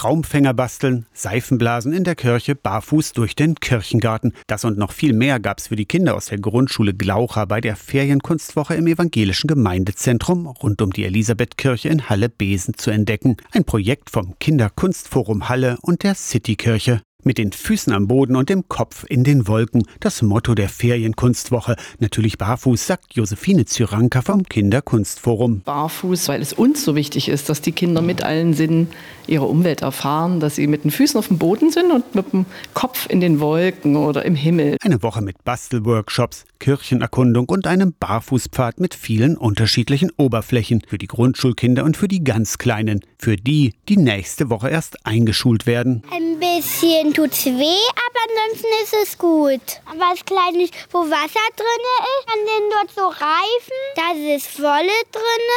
Traumfänger basteln, Seifenblasen in der Kirche, barfuß durch den Kirchengarten. Das und noch viel mehr gab's für die Kinder aus der Grundschule Glaucha bei der Ferienkunstwoche im evangelischen Gemeindezentrum rund um die Elisabethkirche in Halle-Besen zu entdecken. Ein Projekt vom Kinderkunstforum Halle und der Citykirche. Mit den Füßen am Boden und dem Kopf in den Wolken. Das Motto der Ferienkunstwoche. Natürlich barfuß, sagt Josephine Zyranka vom Kinderkunstforum. Barfuß, weil es uns so wichtig ist, dass die Kinder mit allen Sinnen ihre Umwelt erfahren, dass sie mit den Füßen auf dem Boden sind und mit dem Kopf in den Wolken oder im Himmel. Eine Woche mit Bastelworkshops, Kirchenerkundung und einem Barfußpfad mit vielen unterschiedlichen Oberflächen. Für die Grundschulkinder und für die ganz Kleinen. Für die, die nächste Woche erst eingeschult werden. Ein bisschen tut's weh, aber ansonsten ist es gut. Was Kleines, wo Wasser drin ist, dann sind dort so Reifen, da ist Wolle drin.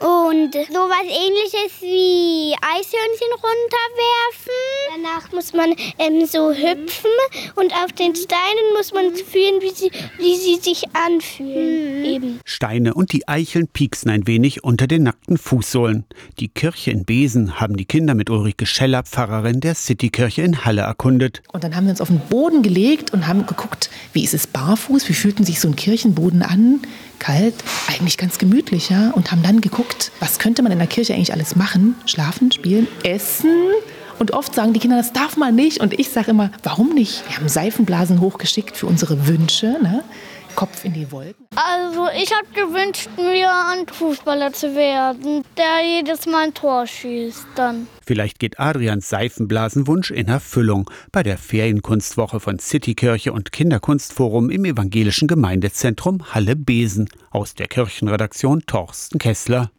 Und sowas ähnliches wie Eishörnchen runterwerfen. Danach muss man ähm, so hüpfen und auf den Steinen muss man fühlen, wie sie, wie sie sich anfühlen. Mhm. Eben. Steine und die Eicheln pieksen ein wenig unter den nackten Fußsohlen. Die Kirche in Besen haben die Kinder mit Ulrike Scheller, Pfarrerin der Citykirche in Halle, erkundet. Und dann haben wir uns auf den Boden gelegt und haben geguckt, wie ist es barfuß, wie fühlten sich so ein Kirchenboden an? Kalt, eigentlich ganz gemütlich, ja? Und haben dann geguckt, was könnte man in der Kirche eigentlich alles machen? Schlafen, spielen, essen. Und oft sagen die Kinder, das darf man nicht. Und ich sage immer, warum nicht? Wir haben Seifenblasen hochgeschickt für unsere Wünsche. Ne? Kopf in die Wolken? Also ich habe gewünscht, mir ein Fußballer zu werden, der jedes Mal ein Tor schießt dann. Vielleicht geht Adrians Seifenblasenwunsch in Erfüllung bei der Ferienkunstwoche von Citykirche und Kinderkunstforum im evangelischen Gemeindezentrum Halle-Besen. Aus der Kirchenredaktion Torsten Kessler.